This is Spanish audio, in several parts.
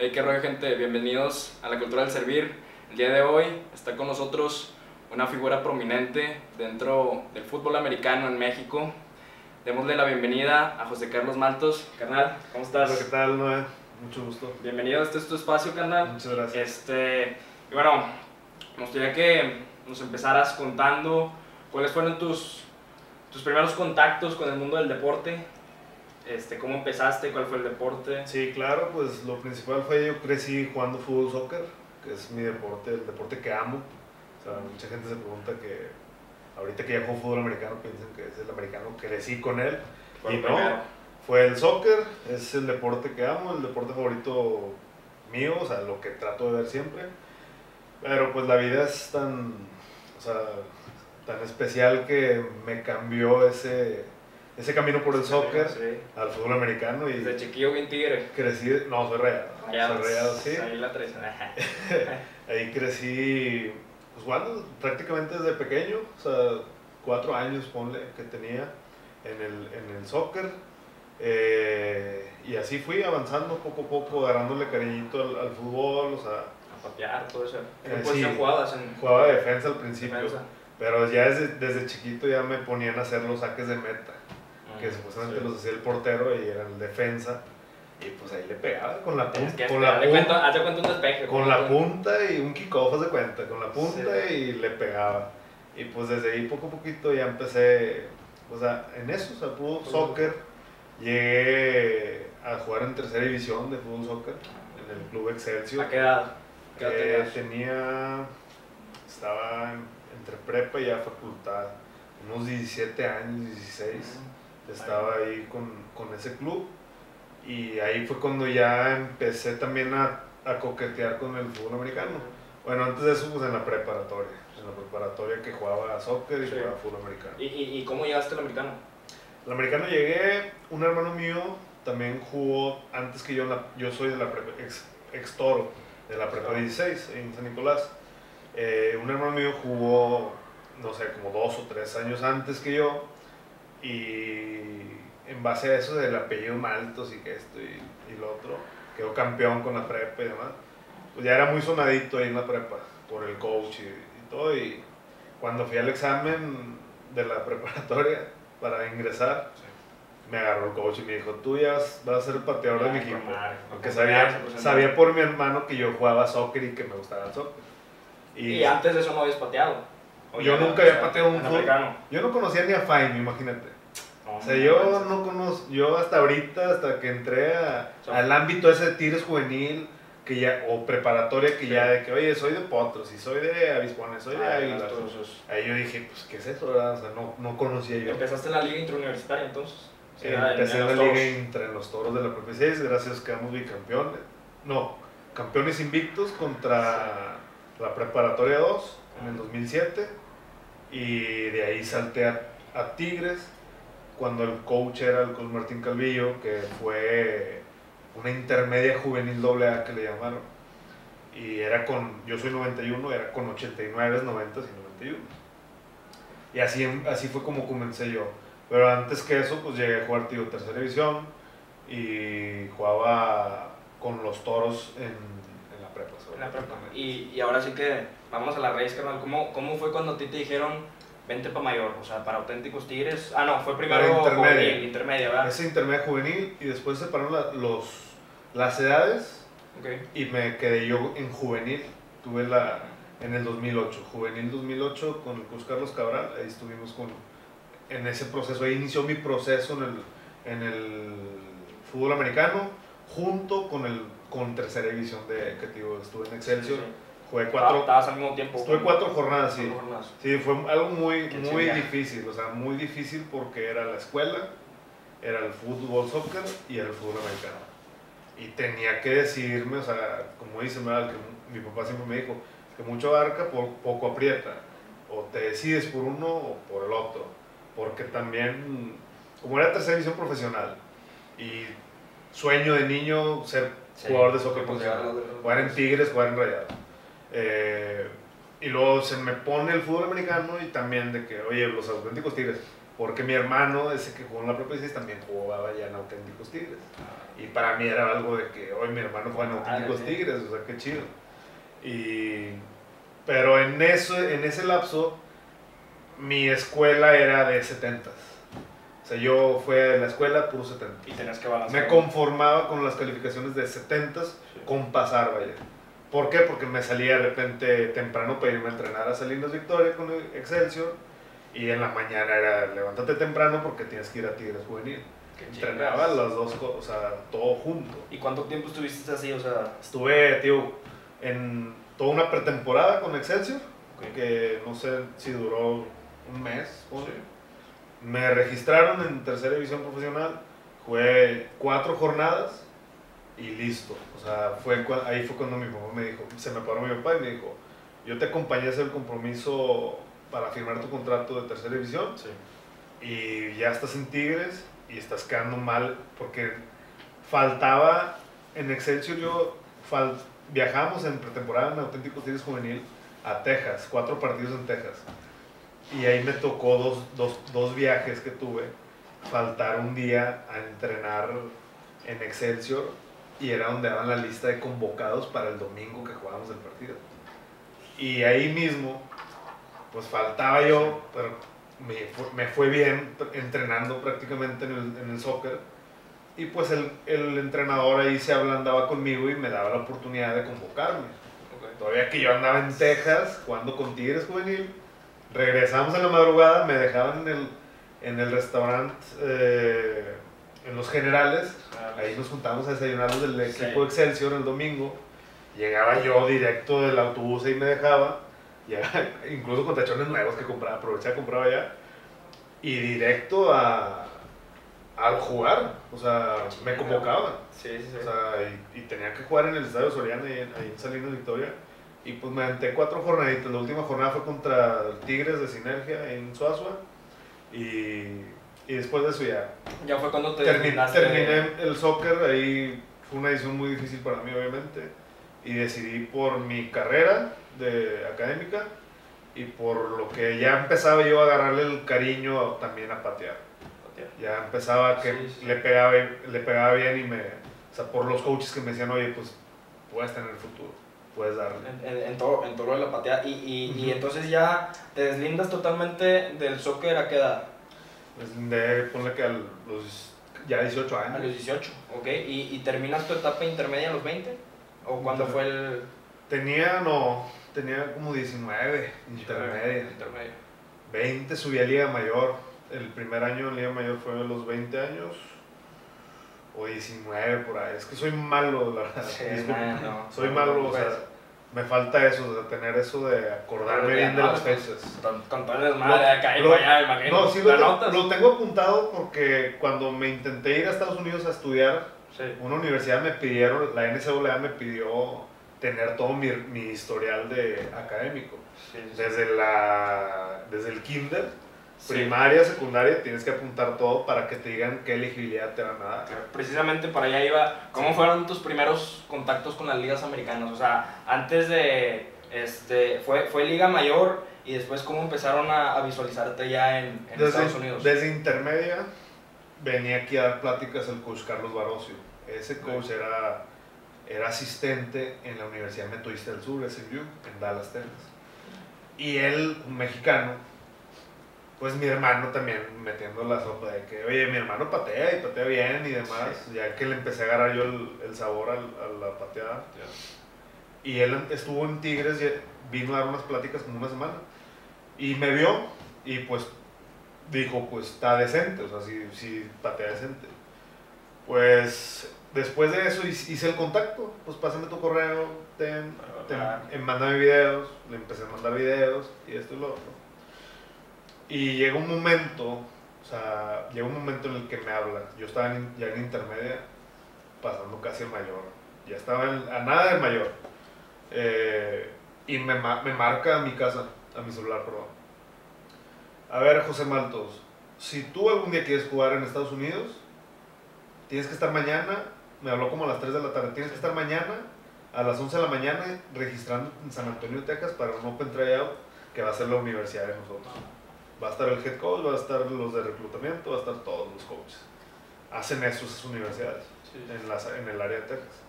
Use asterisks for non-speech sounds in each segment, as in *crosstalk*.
Hey, qué rollo gente, bienvenidos a la cultura del servir. El día de hoy está con nosotros una figura prominente dentro del fútbol americano en México. Démosle la bienvenida a José Carlos Maltos. Carnal, ¿cómo estás? Hola, ¿qué tal, Noé? Mucho gusto. Bienvenido, este es tu espacio, carnal. Muchas gracias. Este, y bueno, me gustaría que nos empezaras contando cuáles fueron tus, tus primeros contactos con el mundo del deporte. Este, ¿Cómo empezaste? ¿Cuál fue el deporte? Sí, claro, pues lo principal fue yo crecí jugando fútbol soccer, que es mi deporte, el deporte que amo. O sea, mucha gente se pregunta que ahorita que ya juego fútbol americano piensan que es el americano, crecí con él. Fue y el no, primero. fue el soccer, es el deporte que amo, el deporte favorito mío, o sea, lo que trato de ver siempre. Pero pues la vida es tan, o sea, tan especial que me cambió ese, ese camino por el soccer Sí. al fútbol americano y Desde chiquillo bien tigre. crecí, no, soy rayado, soy rayado, sí. Ahí la traes. *laughs* Ahí crecí pues, jugando prácticamente desde pequeño, o sea, cuatro años, ponle, que tenía en el, en el soccer. Eh, y así fui avanzando poco a poco, agarrándole cariñito al, al fútbol, o sea, A patear, todo eso. ¿En Eh, sí. jugabas? En jugaba de defensa al principio, defensa. pero ya desde, desde chiquito ya me ponían a hacer los saques de meta, que supuestamente sí. los hacía el portero y era el defensa, y pues ahí le pegaba con la punta, que con la punta, cuenta, hazte cuenta un despeje. con la punta y un kickoff, haz de cuenta, con la punta Sí. y le pegaba. Y pues desde ahí poco a poquito ya empecé, o sea, en eso, o sea, fútbol soccer. Llegué a jugar en tercera división de fútbol soccer en el club Excelsior. ¿A qué edad? ¿Qué edad Eh, tenía, estaba en- entre prepa y ya facultad, unos 17 años, 16. Estaba ahí con, con ese club y ahí fue cuando ya empecé también a, a coquetear con el fútbol americano. Bueno, antes de eso, pues en la preparatoria. En la preparatoria que jugaba soccer y Sí. jugaba fútbol americano. ¿Y, y, y cómo llegaste al americano? Al americano llegué, un hermano mío también jugó antes que yo, en la- yo soy de la prepa, ex, ex toro, de la prepa Ah. 16 en San Nicolás. Eh, un hermano mío jugó, no sé, como dos o tres años antes que yo y en base a eso del apellido Maltos y que esto y, y lo otro, quedó campeón con la prepa y demás. Pues ya era muy sonadito ahí en la prepa por el coach y, y todo y cuando fui al examen de la *laughs* preparatoria para ingresar, me agarró el coach y me dijo, tú ya vas a ser el pateador de mi equipo. Porque sabía, sabía por mi hermano que yo jugaba soccer y que me gustaba el soccer. Y, antes de eso no habías pateado. ¿O Yo nunca había pateado un fútbol. Yo no conocía ni a Faim, imagínate. No, O sea, yo no conozco, yo hasta ahorita, hasta que entré a- al ámbito ese de juvenil, que ya, o preparatoria, que Sí. ya de que, oye, soy de Potros, y soy de Avispones, soy de Ah, Águilas. esos. Ahí yo dije, pues, ¿qué es eso, verdad? O sea, no, no conocía yo. Empezaste en la liga interuniversitaria entonces. Sí, en- empecé en la liga entre los toros de la Prepa 6, gracias que quedamos bicampeones. No, campeones invictos contra la preparatoria 2 en el 2007. Y de ahí salté a, a Tigres cuando el coach era el coach Martín Calvillo, que fue una intermedia juvenil doble A que le llamaron. Y era con, yo soy 91, era con 89, 90 y 91. Y así, así fue como comencé yo. Pero antes que eso, pues llegué a jugar, tío, tercera división y jugaba con los toros en, en la prepa. En la prepa. Y, y ahora sí que vamos a la raíz, carnal. ¿Cómo, ¿Cómo fue cuando a ti te dijeron vente para mayor? O sea, para auténticos tigres. Ah, no, fue primero intermedia. juvenil, intermedia, ¿verdad? Ese intermedia juvenil y después separaron la- los, las edades Ok. y me quedé yo en juvenil. Tuve la en el 2008, juvenil 2008 con el Cruz Carlos Cabral. Ahí estuvimos con, en ese proceso. Ahí inició mi proceso en el, en el fútbol americano junto con el con tercera división de que digo, estuve en Excelsior. Sí, sí. Jugué Ah, cuatro, Estabas al mismo tiempo. estuve cuatro jornadas, sí. Jornadas. Sí, fue algo muy, muy difícil, o sea, muy difícil porque era la escuela, era el fútbol, soccer y era el fútbol americano. Y tenía que decidirme, o sea, como ¿verdad? que mi papá siempre me dijo, que mucho abarca, po- poco aprieta. O te decides por uno o por el otro. Porque también, como era tercera división profesional y sueño de niño ser Sí. jugador de soccer profesional. Jugar en Tigres, jugar en Rayados. Eh, y luego se me pone el fútbol americano y también de que, oye, los auténticos Tigres, porque mi hermano, ese que jugó en la propia 16, también jugaba ya en Auténticos Tigres. Y para mí era algo de que hoy mi hermano juega en Auténticos Tigres, o sea, qué chido. Y, pero en, eso, en ese lapso, mi escuela era de 70. O sea, yo fui a la escuela puro 70. Y tenías que balancear. Me conformaba con las calificaciones de 70 con pasar, vaya. ¿Por qué? Porque me salía de repente temprano para irme a entrenar a Salinas Victoria con el Excelsior y en la mañana era levántate temprano porque tienes que ir a Tigres Juvenil. Entrenaba las dos cosas, o sea, todo junto. ¿Y cuánto tiempo estuviste así? O sea, Estuve, tío, en toda una pretemporada con Excelsior, que no sé si duró un mes. o Me registraron en tercera división profesional, jugué cuatro jornadas y listo. O sea, fue, ahí fue cuando mi mamá me dijo, se me paró mi papá y me dijo, yo te acompañé a hacer el compromiso para firmar tu contrato de tercera división sí. y ya estás en Tigres y estás quedando mal porque faltaba en Excelsior yo fal- viajamos en pretemporada en Auténticos Tigres Juvenil a Texas, cuatro partidos en Texas y ahí me tocó dos, dos, dos viajes que tuve faltar un día a entrenar en Excelsior y era donde daban la lista de convocados para el domingo que jugábamos el partido y ahí mismo pues faltaba yo, pero me me fue bien entrenando prácticamente en el, en el soccer. Y pues el, el entrenador ahí se ablandaba conmigo y me daba la oportunidad de convocarme. Todavía que yo andaba en Texas jugando con Tigres Juvenil, regresamos en la madrugada, me dejaban en el, en el restaurante eh, en Los Generales, ahí nos juntábamos a desayunar los del Sí. equipo Excelsior el domingo. Llegaba yo directo del autobús y me dejaba. Llegaba, *laughs* incluso con tachones nuevos que compraba, aprovechaba, compraba ya. Y directo a, a jugar. O sea, me convocaban. Sí, sí, sí. O sea, y, y tenía que jugar en el Estadio ahí en, ahí en Salinas Victoria. Y pues me aventé cuatro jornaditas. La última jornada fue contra Tigres de Sinergia en Suazua. Y, y después de eso ya ya fue cuando te Termi- designaste- terminé el soccer, ahí fue una decisión muy difícil para mí obviamente y decidí por mi carrera de académica y por lo que ya empezaba yo a agarrarle el cariño también a patear. Ya empezaba que Sí, sí. Le, pegaba, le pegaba bien y me... O sea, por los coaches que me decían, oye, pues puedes tener futuro, puedes darle. En, en- en todo, en todo lo de la pateada. Y, y, y Ujú. entonces ya te deslindas totalmente del soccer a qué edad? Pues, de, ponle que a los ya 18 A años. los 18, ¿ok? ¿Y, y terminas tu etapa intermedia a los 20? ¿O cuándo fue el...? Tenía, no, tenía como 19, intermedia. Intermedia. 20 subí a Liga Mayor. El primer año en Liga Mayor fue a los 20 años. O 19 por ahí. Es que soy malo, la verdad. Sí, *laughs* no, no. soy malo, no, o sea, pues. Me falta eso, de tener eso de acordarme bien de las no, pues, fechas. Con, todo el acá y allá, imagino. No, sí lo, ¿La te- notas? lo tengo apuntado porque cuando me intenté ir a Estados Unidos a estudiar, Sí. una universidad me pidieron, la NCAA me pidió tener todo mi, mi historial de académico. Sí. Desde, la, desde el kinder, Sí. primaria, secundaria, tienes que apuntar todo para que te digan qué elegibilidad te van a dar. Precisamente para allá iba. ¿Cómo Sí. fueron tus primeros contactos con las ligas americanas? O sea, antes de. Este, fue, fue Liga Mayor y después, ¿cómo empezaron a, a visualizarte ya en, en Estados Unidos? Desde, desde intermedia venía aquí a dar pláticas el coach Carlos Barocio. Ese coach era, era asistente en la Universidad Metodista del Sur, SMU, en Dallas, Texas. Y él, un mexicano, pues mi hermano también metiendo la sopa de que, oye, mi hermano patea y patea bien y demás, ya que le empecé a agarrar yo el, el sabor al- a la pateada. Y él estuvo en Tigres y vino a dar unas pláticas como una semana. Y me vio y pues dijo, pues está decente, o sea, sí, sí patea decente. Pues después de eso hice el contacto, pues pásame tu correo, ten, ten, eh, mándame videos, le empecé a mandar videos y esto y lo otro. Y llega un momento, o sea, llega un momento en el que me habla, yo estaba en- ya en intermedia, pasando casi el mayor, ya estaba en- a nada del mayor. Eh, y me, me marca a mi casa, a mi celular, perdón. A ver, José Maltos, si tú algún día quieres jugar en Estados Unidos, tienes que estar mañana, me habló como a las 3 de la tarde, tienes que estar mañana a las 11 de la mañana registrando en San Antonio, Texas para un Open Tryout que va a ser la universidad de nosotros. Va a estar el head coach, va a estar los de reclutamiento, va a estar todos los coaches. Hacen eso esas universidades en, las, en el área de Texas.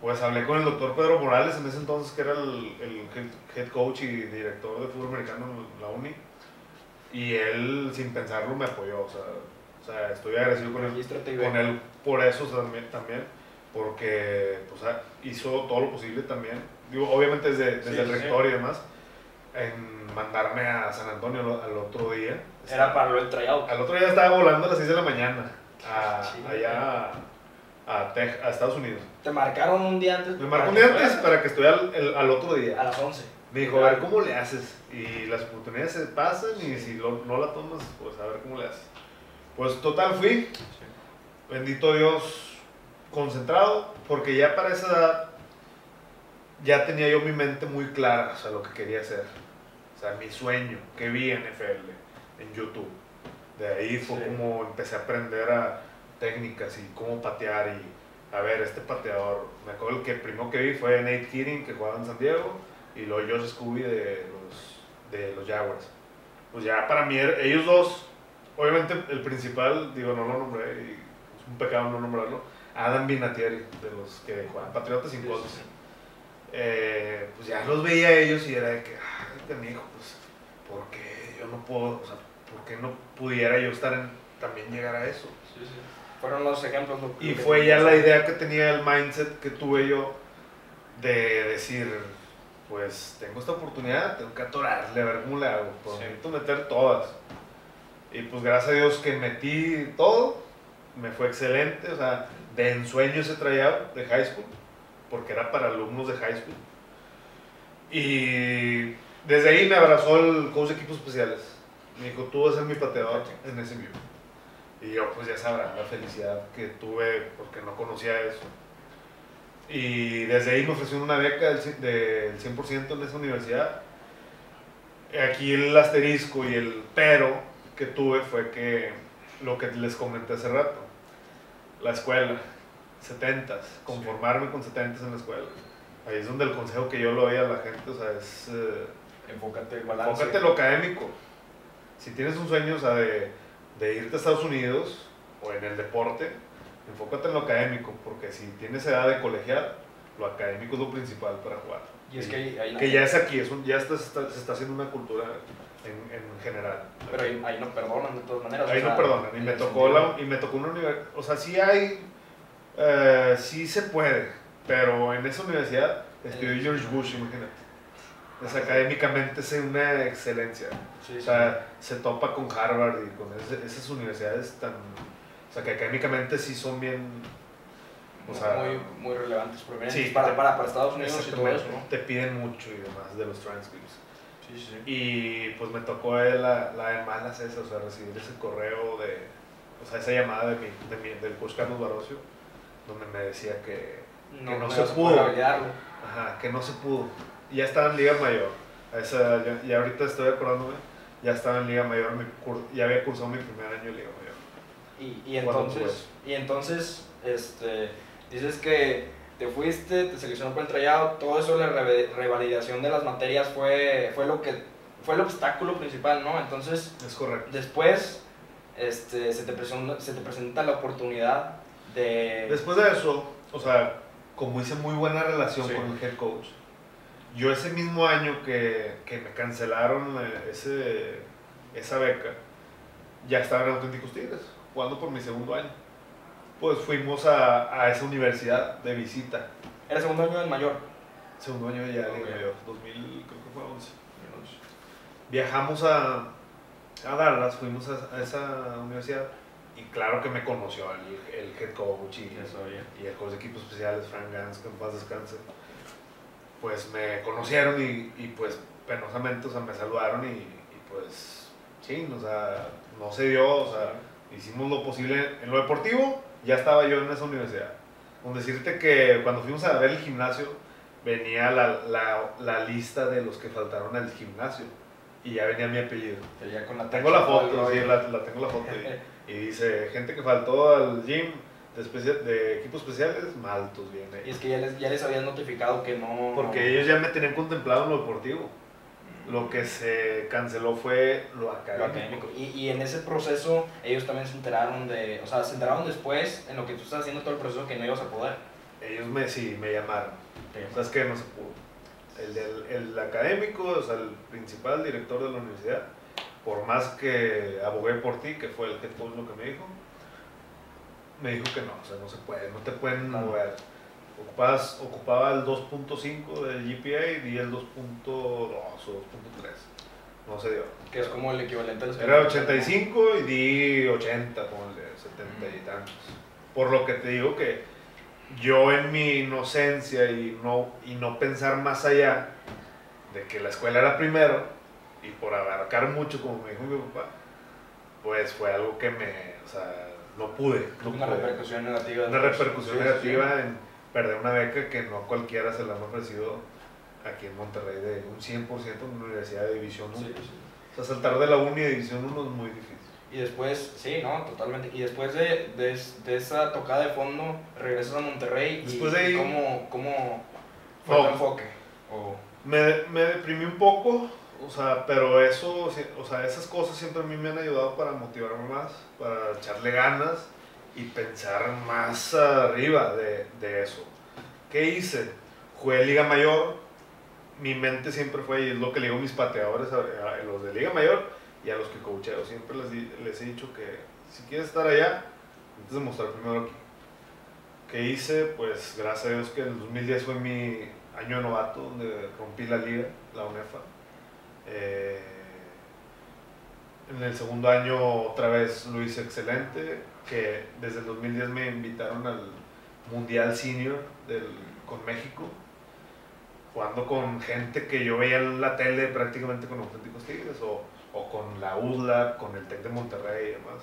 Pues hablé con el doctor Pedro Morales en ese entonces, que era el, el head coach y director de fútbol americano en la uni. Y él, sin pensarlo, me apoyó. O sea, o sea estoy agradecido con él, con él por eso también, también porque pues, hizo todo lo posible también. Digo, obviamente desde, desde el rector y demás, en mandarme a San Antonio al, otro día. Era para lo del tryout. Al otro día estaba volando a las 6 de la mañana, a, allá a, a, Estados Unidos. ¿Te marcaron un día antes? Me marcó un día antes para que estuviera al, al, otro día. A las 11. Me dijo, a ver cómo le haces. Y las oportunidades se pasan y si no la tomas, pues a ver cómo le haces. Pues total fui. Bendito Dios, concentrado, porque ya para esa edad ya tenía yo mi mente muy clara, o sea, lo que quería hacer. O sea, mi sueño que vi en NFL, en YouTube. De ahí fue como empecé a aprender a técnicas y cómo patear y a ver, este pateador. Me acuerdo el que primero que vi fue Nate Keating, que jugaba en San Diego, y luego Josh Scooby de los, de los Jaguars. Pues ya para mí, ellos dos, obviamente el principal, digo, no lo nombré, y es un pecado no nombrarlo, Adam Vinatieri, de los que juegan Patriotas sin Colts. Eh, pues ya los veía ellos y era de que, ay, mi hijo, pues, ¿por qué yo no puedo, o sea, por qué no pudiera yo estar en, también llegar a eso? Sí, sí. Fueron los ejemplos. y fue ya la idea que tenía, el mindset que tuve yo de decir, pues tengo esta oportunidad, tengo que atorarle, a ver cómo le hago, pues necesito meter todas. Y pues gracias a Dios que metí todo, me fue excelente, o sea, de ensueño ese tryout de high school, porque era para alumnos de high school. Y desde ahí me abrazó el coach de equipos especiales. Me dijo, tú vas a ser mi pateador en ese vivo. Y yo, pues ya sabrán la felicidad que tuve porque no conocía eso. Y desde ahí me ofrecieron una beca del 100% en esa universidad. Aquí el asterisco y el pero que tuve fue que lo que les comenté hace rato la escuela, 70, conformarme con 70 en la escuela. Ahí es donde el consejo que yo le doy a la gente, o sea, es... Eh, enfócate el balance. Enfócate en lo académico. Si tienes un sueño, o sea, de, de irte a Estados Unidos o en el deporte, enfócate en lo académico, porque si tienes edad de colegial, lo académico es lo principal para jugar. Y es que, ahí, que ya es aquí, es un, ya está, se está haciendo una cultura en, en general. Pero ahí, ahí, no perdonan de todas maneras. Ahí no perdonan. Y me, tocó la, y me tocó una universidad. O sea, sí hay. Eh, sí se puede. Pero en esa universidad estudió George Bush, imagínate. Es académicamente es una excelencia. o sea, se topa con Harvard y con esas universidades tan. O sea, que académicamente sí son bien. O sea, muy, muy relevantes, sí, para, para, para, Estados Unidos y todo eso, ¿no? Te piden mucho y demás de los transcripts. Y pues me tocó la, la de malas esa, o sea, recibir ese correo de, o sea, esa llamada de mi, de mi, del coach Carlos Barocio, donde me decía que no, que no, se pudo. Ajá, que no se pudo. Y ya estaba en Liga Mayor. esa, ya, ahorita estoy acordándome, ya estaba en Liga Mayor, mi, ya había cursado mi primer año en Liga Mayor. Y, y entonces, y entonces, este, dices que te fuiste, te seleccionó para el tryout, todo eso, la revalidación de las materias fue, fue lo que fue el obstáculo principal, ¿no? Entonces, es correcto. Después este, se, te presenta, se te presenta la oportunidad de... Después de eso, o sea, como hice muy buena relación con el head coach, yo ese mismo año que, que me cancelaron eh, ese, esa beca, ya estaba en Auténticos Tigres, jugando por mi segundo año pues fuimos a, a esa universidad de visita. ¿Era segundo año del mayor? Segundo año ya de mayor, 2000, creo que fue 11. Viajamos a, a Dallas, fuimos a, esa universidad y claro que me conoció el, el head coach y, y el coach de equipos especiales, Frank Gans, que en paz descanse. Pues me conocieron y, y pues penosamente, o sea, me saludaron y, y, pues sí, o sea, no se dio, o sea, hicimos lo posible en lo deportivo ya estaba yo en esa universidad. Con decirte que cuando fuimos a ver el gimnasio, venía la, la, la lista de los que faltaron al gimnasio. Y ya venía mi apellido. Con la tengo la foto, sí, la, la, tengo la foto. *laughs* y, dice, gente que faltó al gym de, de equipos especiales, maltos viene. Y es que ya les, ya les habían notificado que no... Porque ellos ya me tenían contemplado en lo deportivo. Lo que se canceló fue lo Lo académico. académico. Y, y en ese proceso ellos también se enteraron de, o sea, se enteraron después en lo que tú estás haciendo todo el proceso que no ibas a poder. Ellos me, sí, me llamaron. ¿Sabes qué? No se pudo. El, del, el académico, o sea, el principal director de la universidad, por más que abogué por ti, que fue el que todo lo que me dijo, me dijo que no, o sea, no se puede, no te pueden mover. Ocupabas, ocupaba el 2.5 del GPA y di el 2.2 o 2.3. No se dio. Que es como el equivalente al Era 85 y di 80, como el de 70 y tantos. Por lo que te digo que yo en mi inocencia y no, y no pensar más allá de que la escuela era primero y por abarcar mucho, como me dijo mi papá, pues fue algo que me, o sea, no pude. No Una pude. repercusión negativa. Una repercusión Sí, sí, negativa en perder una beca que no a cualquiera se la han ofrecido aquí en Monterrey de un 100% en una universidad de División 1. Sí. O sea, saltar de la uni de División 1 es muy difícil. Y después, sí, no, totalmente. Y después de, de, de esa tocada de fondo, regresas a Monterrey. Después y, de ahí- ¿Cómo, cómo fue No. tu enfoque? O, Me, me deprimí un poco, o sea, pero eso, o sea, esas cosas siempre a mí me han ayudado para motivarme más, para echarle ganas y pensar más arriba de, de eso. ¿Qué hice? Jugué Liga Mayor, mi mente siempre fue, y es lo que le digo a mis pateadores, a, los de Liga Mayor y a los que coacheo, siempre les, les he dicho que si quieres estar allá, necesitas demostrar primero aquí. ¿Qué hice? Pues gracias a Dios que el 2010 fue mi año de novato, donde rompí la liga, la UNEFA. Eh, en el segundo año otra vez lo hice excelente, que desde el 2010 me invitaron al Mundial Senior del, con México, jugando con gente que yo veía en la tele prácticamente con auténticos tigres, o, o con la UDLA, con el TEC de Monterrey y demás.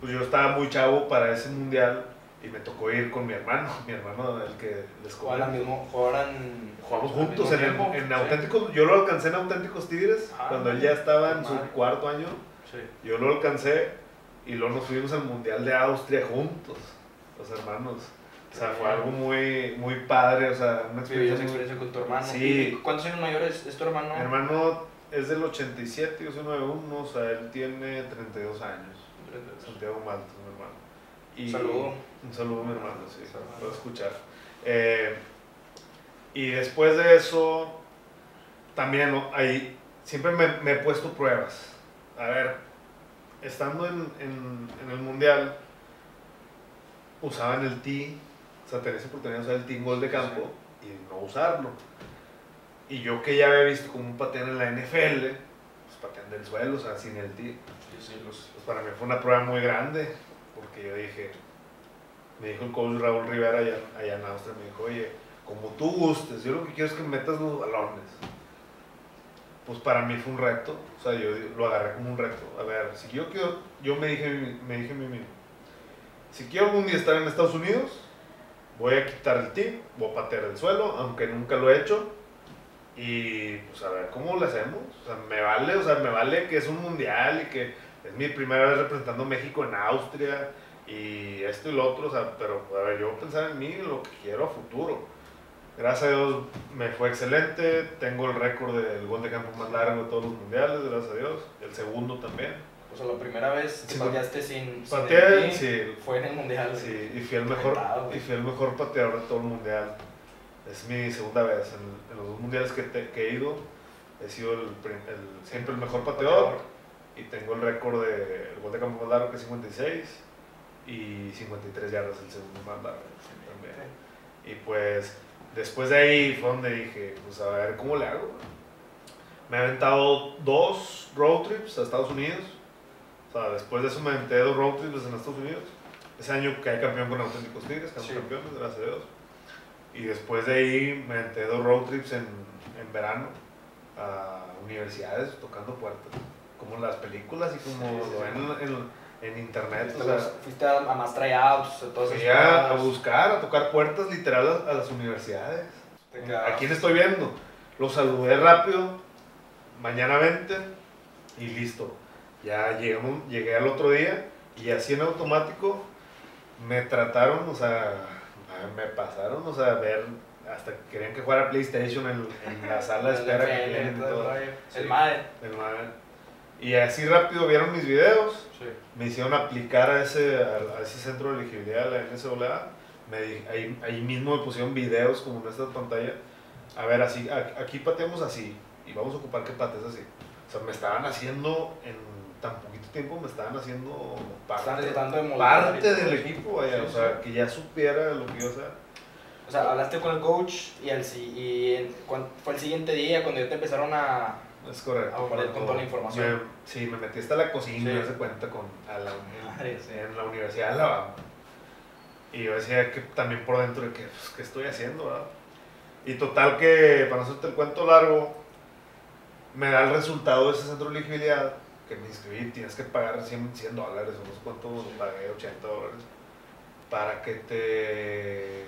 Pues yo estaba muy chavo para ese mundial y me tocó ir con mi hermano, *laughs* mi hermano el que les jugaban, mismo, jugaban Jugamos juntos en, tiempo, en auténticos, yo lo alcancé en auténticos tigres Ah, cuando él ya estaba en su cuarto año, Sí. yo lo alcancé y luego nos fuimos al mundial de Austria juntos, los hermanos. O sea, fue algo muy, muy padre, o sea, una experiencia muy... experiencia con tu hermano. Sí. ¿Y ¿Cuántos años mayores es tu hermano? Mi hermano es del 87, yo soy 91, o sea, él tiene 32 años. Santiago Maltos, mi hermano. Y Saludo. Un saludo a mi hermano, sí, Saludo. puedo escuchar. Eh, y después de eso, también ¿no? ahí siempre me, me he puesto pruebas. A ver, estando en, en, en el mundial, usaban el tee, o sea, tenés oportunidad de usar el tee en gol de campo y no usarlo. Y yo que ya había visto como un patean en la NFL, pues patean del suelo, o sea, sin el tee. Sí, sí, los- Pues para mí fue una prueba muy grande, porque yo dije, me dijo el coach Raúl Rivera allá, allá en Austria, me dijo, oye, como tú gustes, yo lo que quiero es que metas los balones. Pues para mí fue un reto, o sea, yo lo agarré como un reto. A ver, si yo quiero, yo me dije, me dije a mí mismo, si quiero algún día estar en Estados Unidos, voy a quitar el tip, voy a patear el suelo, aunque nunca lo he hecho, y pues a ver cómo lo hacemos. O sea, me vale, o sea, me vale que es un mundial y que es mi primera vez representando México en Austria y esto y lo otro, o sea, pero a ver, yo pensar en mí y lo que quiero a futuro. Gracias a Dios me fue excelente, tengo el récord del gol de campo más largo de todos los mundiales, gracias a Dios, el segundo también. O sea, la primera vez que Sí, pateaste sin. sin Pateé, tee sí, Fue en el mundial. sí, y fui el mejor, y fui el mejor pateador de todo el mundial. Es mi segunda vez, en, en los dos mundiales que, te- que he ido, he sido el- siempre el mejor pateador. Y tengo el récord de el gol de campo más largo que es 56 y 53 yardas el segundo más largo también. Y pues después de ahí fue donde dije, pues a ver cómo le hago. Me he aventado dos road trips a Estados Unidos. O sea, después de eso me aventé dos road trips en Estados Unidos. Ese año caí campeón con Auténticos Tigres, Sí. campeones, gracias a Dios. Y después de ahí me aventé dos road trips en, en verano a universidades tocando puertas. Como las películas y como Sí, lo ven en, en internet. Fuiste, O sea, fuiste a, a más tryouts, a todas esas fui a, buscar, a tocar puertas literal a, a las universidades. ¿A quién estoy viendo? Lo saludé rápido, mañana vente y listo. Ya llegué, llegué al otro día y así en automático me trataron, o sea, me pasaron, o sea, a ver hasta querían que jugara PlayStation en, en la sala de *laughs* espera que. Sí. El MADE. El Madden. Y así rápido vieron mis videos, Sí. me hicieron aplicar a ese, a, a ese centro de elegibilidad de la NCAA. Me, di- ahí, ahí mismo me pusieron videos como en esta pantalla. A ver, así, a- aquí pateamos así y vamos a ocupar que pates así. O sea, me estaban haciendo en tan poquito tiempo, me estaban haciendo parte, de parte del equipo, vaya, Sí, o sea, sí. que ya supiera lo que iba a hacer. O sea, hablaste con el coach y, el, y cuan- fue el siguiente día cuando ya te empezaron a... Es correcto. A bombardear con toda la información. me- sí, me metí hasta la cocina, Sí. me hace cuenta, con, a la, Madre, en la Universidad de Alabama. Y yo decía que también por dentro de que, pues, ¿qué estoy haciendo, verdad? Y total que, para no hacerte el cuento largo, me da el resultado de ese centro de elegibilidad, que me inscribí, tienes que pagar 100, 100 dólares, o no sé cuánto, pagué 80 dólares, para que te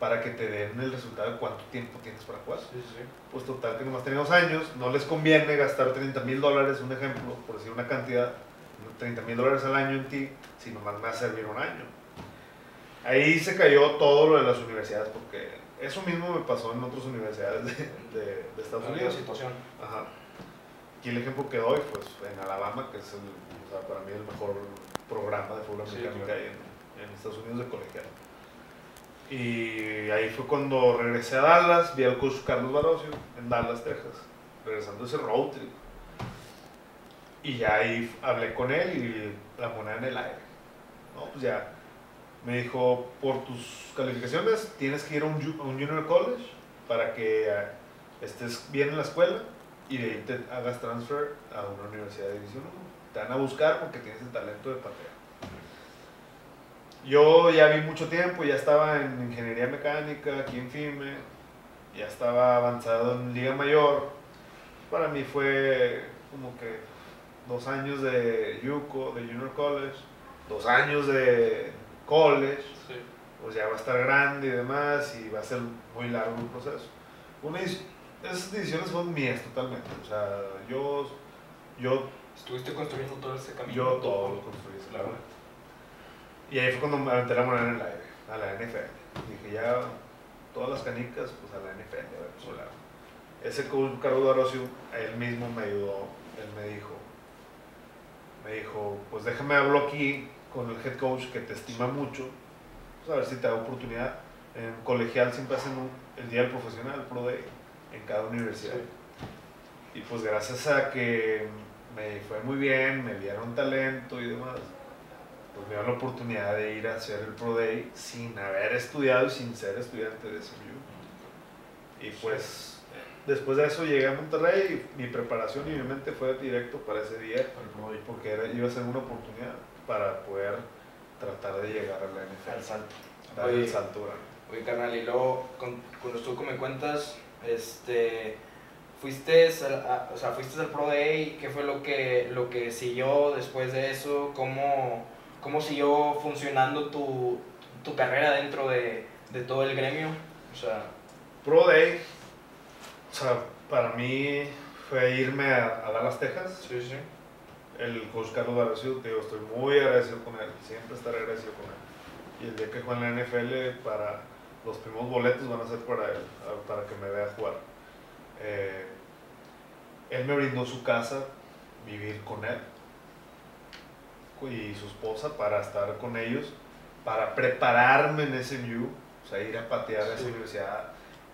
para que te den el resultado de cuánto tiempo tienes para jugar. Sí, sí. Pues total que nomás dos años, no les conviene gastar 30 mil dólares, un ejemplo, por decir una cantidad, 30 mil dólares al año en ti, si nomás me va a servir un año. Ahí se cayó todo lo de las universidades, porque eso mismo me pasó en otras universidades de, de- de Estados Unidos. situación. Ajá. Aquí el ejemplo que doy, pues en Alabama, que es el, o sea, para mí el mejor programa de fútbol Sí, americano claro. que hay en, en Estados Unidos de colegial. Y ahí fue cuando regresé a Dallas, vi al coach Carlos Barocio en Dallas, Texas, regresando ese road trip. Y ya ahí hablé con él y la moneda en el aire. No, pues ya. Me dijo, por tus calificaciones tienes que ir a un, junior college para que eh, estés bien en la escuela y de ahí te hagas transfer a una universidad de división 1. Te van a buscar porque tienes el talento de patear. Yo ya vi mucho tiempo, ya estaba en ingeniería mecánica aquí en FIME, ya estaba avanzado en Liga Mayor. Para mí fue como que dos años de Yuko, de Junior College, dos años de college, Sí. pues ya va a estar grande y demás y va a ser muy largo el proceso. Una, esas decisiones son mías totalmente, o sea, yo, yo, Estuviste construyendo todo ese camino. yo todo lo construí. Claro. Y ahí fue cuando me aventé la moneda en el aire, a la NFL. Dije, ya todas las canicas, pues a la NFL, a ver, pues, Ese coach Carlos Barocio, él mismo me ayudó, él me dijo, me dijo, pues déjame hablo aquí con el head coach que te estima mucho, pues a ver si te da oportunidad. En colegial siempre hacen un- el día del profesional, Pro Day, en cada universidad. Sí. Y pues gracias a que me fue muy bien, me vieron talento y demás, pues me dio la oportunidad de ir a hacer el Pro Day sin haber estudiado y sin ser estudiante de SMU. Y pues después de eso llegué a Monterrey y mi preparación y mi mente fue directo para ese día, porque era, iba a ser una oportunidad para poder tratar de llegar a la NFL. Al salto. Dar el Oye. salto grande. Oye, carnal, y luego, con, con tú me cuentas, este, fuiste al, a- o sea, fuiste al Pro Day, ¿qué fue lo que, lo que siguió después de eso? ¿Cómo, cómo siguió funcionando tu, tu carrera dentro de, de todo el gremio? O sea, Pro Day, o sea, para mí fue irme a, a Dallas, Texas. sí, sí. El coach Carlos te digo, estoy muy agradecido con él, siempre estaré agradecido con él. Y el día que juegue en la NFL, para los primeros boletos van a ser para él, para que me vea jugar. Eh, él me brindó su casa, vivir con él y su esposa para estar con ellos, para prepararme en SMU, o sea, ir a patear a esa Sí. universidad.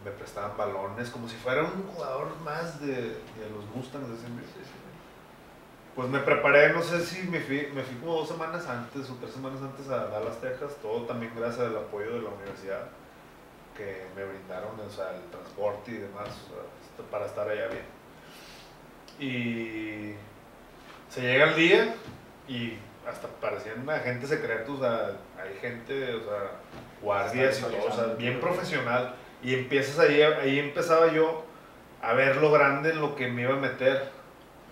Me prestaban balones como si fuera un jugador más de, de los Mustangs de SMU. Pues me preparé, no sé si me fui, me fui como dos semanas antes o tres semanas antes a Dallas, Texas, todo también gracias al apoyo de la universidad que me brindaron, o sea, el transporte y demás, o sea, esto- para estar allá bien. Y se llega el día y hasta parecían agentes secretos, o sea, hay gente, o sea, guardias y todo, o sea, bien profesional. Y empiezas ahí, ahí empezaba yo a ver lo grande en lo que me iba a meter,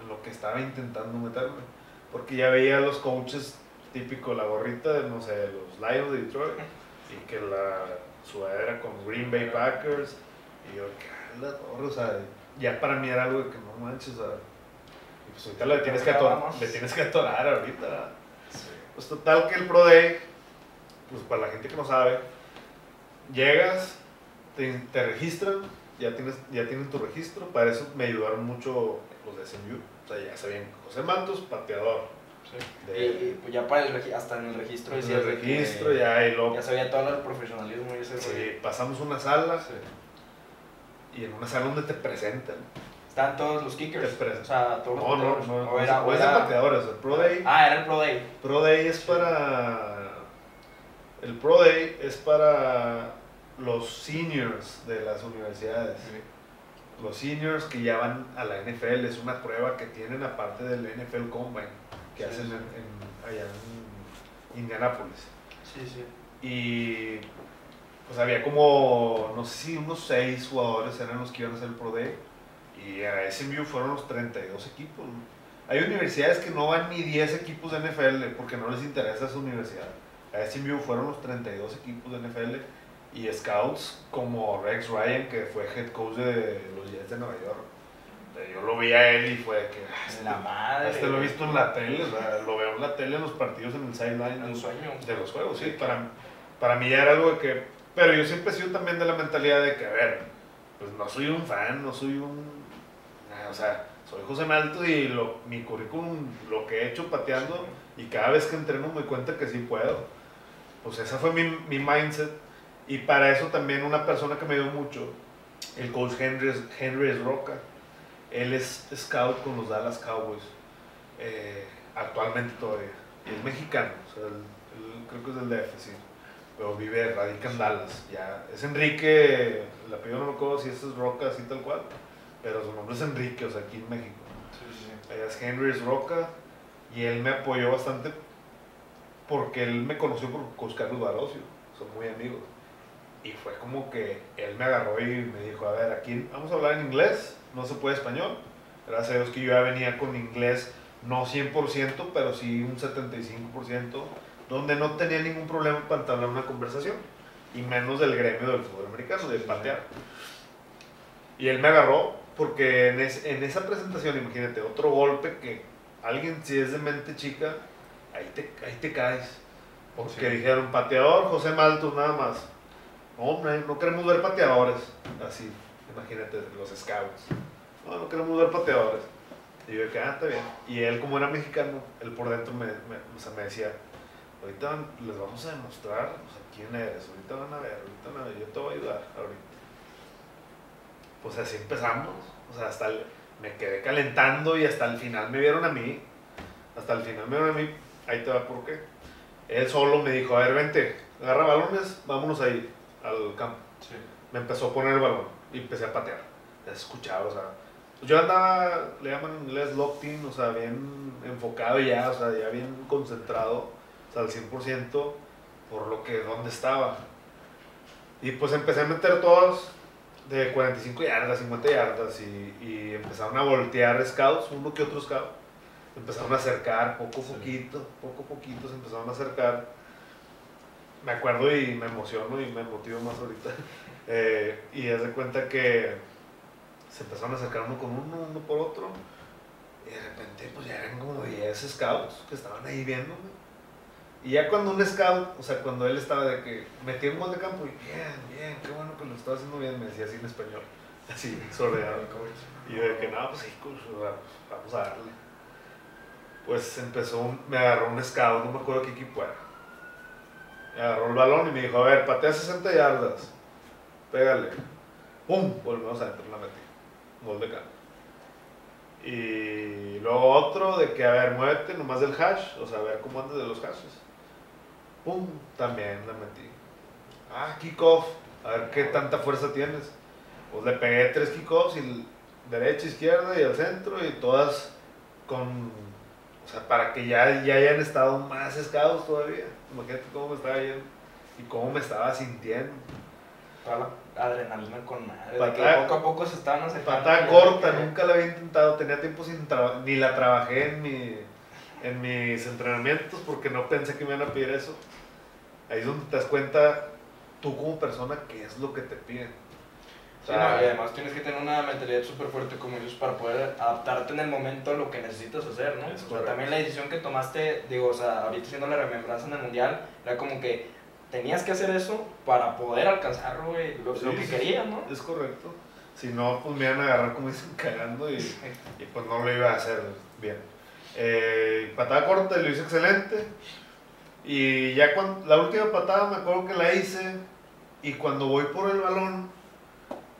en lo que estaba intentando meterme. Porque ya veía a los coaches típico, la gorrita de, no sé, los Lions de Detroit, y que la sudadera con Green Bay Packers, y yo, ¿qué la torre? O sea, ya para mí era algo de que no manches, o sea, y pues ahorita le tienes que, ator- Vamos. le tienes que atorar ahorita, ¿verdad? Pues total que el Pro Day, pues para la gente que no sabe, llegas te, te registran, ya, tienes, ya tienen tu registro. Para eso me ayudaron mucho los de SMU. O sea, ya sabían, José Matos, pateador. Sí. De- Y, y, pues ya para el hasta en el registro en el de que registro, ya, y luego ya sabía todo el profesionalismo y ese sí, rollo. pasamos una sala Sí. y en una sala donde te presentan. Estaban todos los kickers. O sea, todos los No, no, no, no, O era, o pateadores. El Pro Day, Ah, era el Pro Day. Pro Day es para. El Pro Day es para los seniors de las universidades. Los seniors que ya van a la NFL es una prueba que tienen aparte del NFL Combine que Sí, hacen sí. en, en- allá en Indianápolis. Sí, sí. Y pues había como, no sé si unos 6 jugadores eran los que iban a hacer el Pro Day. Y a SMU fueron los 32 equipos. Hay universidades que no van ni 10 equipos de NFL porque no les interesa esa universidad. A SMU fueron los 32 equipos de NFL y scouts como Rex Ryan, que fue head coach de los Jets de Nueva York. Yo lo vi a él y fue que. "Ah, este- La madre. Este lo he visto en la tele, o sea, lo veo en la tele en los partidos en el sideline Un sueño. de los juegos, sí. Para, para mí ya era algo de que. Pero yo siempre he sido también de la mentalidad de que, a ver, pues no soy un fan, no soy un. O sea, soy José Malto y lo, mi currículum, lo que he hecho pateando, y cada vez que entreno me cuenta que sí puedo. Pues esa fue mi, mi mindset. Y para eso también una persona que me ayudó mucho, el coach Henry, Henry Roca. Él es scout con los Dallas Cowboys, eh, actualmente todavía. Y es mexicano, o sea, creo que es del DF, sí. Pero vive, radica en Dallas. Ya. Es Enrique, el apellido no me acuerdo si es Roca, así tal cual. Pero su nombre es Enrique, o sea, aquí en México. Sí, sí, es Henry Roca y él me apoyó bastante porque él me conoció por Carlos Barocio, son muy amigos. Y fue como que él me agarró y me dijo, a ver, aquí vamos a hablar en inglés, no se puede español. Gracias a Dios que yo ya venía con inglés, no 100%, pero sí un 75%, donde no tenía ningún problema para entablar una conversación. Y menos del gremio del fútbol americano, de patear. Y él me agarró porque en, es- en esa presentación, imagínate, otro golpe que alguien, si es de mente chica, ahí te, ahí te caes. Porque Sí. dijeron, pateador, José Maltos, nada más. No, hombre, no queremos ver pateadores. Así, imagínate, los scouts. No, no queremos ver pateadores. Y yo, que ah, está bien. Y él, como era mexicano, él por dentro me, me- o sea, me decía, ahorita les vamos a demostrar o sea, quién eres, ahorita van a ver, ahorita van a ver, yo te voy a ayudar ahorita. Pues así empezamos, o sea, hasta el- me quedé calentando y hasta el final me vieron a mí, hasta el final me vieron a mí, ahí te va por qué. Él solo me dijo, a ver, vente, agarra balones, vámonos ahí al campo. Sí. Me empezó a poner el balón y empecé a patear. Ya escuchaba, o sea, yo andaba, le llaman en inglés locked-in, o sea, bien enfocado ya, o sea, ya bien concentrado, o sea, al 100% por lo que, donde estaba. Y pues empecé a meter todos de 45 yardas, 50 yardas y, y empezaron a voltear scouts, uno que otro scout. Empezaron a acercar poco a Sí. poquito, poco a poquito se empezaron a acercar. Me acuerdo y me emociono y me motivo más ahorita. *laughs* Eh, y haz de cuenta que se empezaron a acercar uno con uno, uno por otro. Y de repente, pues ya eran como 10 scouts que estaban ahí viéndome. Y ya cuando un scout, o sea, cuando él estaba de que metía un gol de campo y bien, bien, qué bueno que lo estaba haciendo bien, me decía así en español, *laughs* así, sordeado. Y yo de que no, pues sí, pues, vamos a darle. Pues empezó, un- me agarró un scout, no me acuerdo qué equipo era. Me agarró el balón y me dijo, a ver, patea 60 yardas, pégale. ¡Pum! Volvemos a entrar, la metí. Gol de campo. Y luego otro de que, a ver, muévete nomás del hash, o sea, a ver cómo andas de los hashes. ¡Pum! También la metí. Ah, kickoff, a ver qué tanta fuerza tienes. Pues le pegué tres kickoffs, y derecha, izquierda y al centro, y todas con. O sea, para que ya, ya hayan estado más scouts todavía. Imagínate cómo me estaba yendo y cómo me estaba sintiendo. Toda la adrenalina con madre. de que Patada- poco a poco se estaban acercando. Patada corta, que- nunca la había intentado, tenía tiempo sin trabajar, ni la trabajé en, mi, en mis entrenamientos porque no pensé que me iban a pedir eso. Ahí es donde te das cuenta tú como persona qué es lo que te piden. O Sí, sea, no, y además tienes que tener una mentalidad súper fuerte como ellos para poder adaptarte en el momento a lo que necesitas hacer, ¿no? O sea, correcto. también la decisión que tomaste, digo, o sea, ahorita haciendo la remembranza en el mundial, era como que tenías que hacer eso para poder alcanzar, güey, lo, Sí, lo que sí, querías, ¿no? Es correcto. Si no, pues me iban a agarrar como dicen cagando y, y pues no lo iba a hacer bien. Eh, patada corta, lo hice excelente. Y ya cuando la última patada me acuerdo que la hice y cuando voy por el balón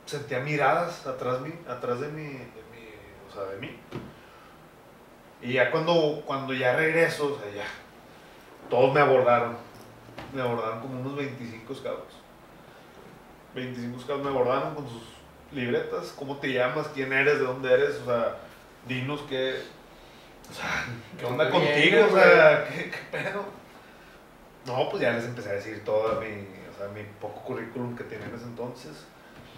sentía miradas atrás, mi, atrás de, mi, de mi- o sea, de mí. Y ya cuando, cuando ya regreso, ya, todos me abordaron. Me abordaron como unos 25 scouts. 25 scouts me abordaron con sus libretas. ¿Cómo te llamas? ¿Quién eres? ¿De dónde eres? O sea, dinos qué... O sea, ¿qué onda ¿Dónde contigo? O sea, ¿qué, qué pedo? No, pues ya les empecé a decir todo mi, o sea, mi poco currículum que tenía en ese entonces.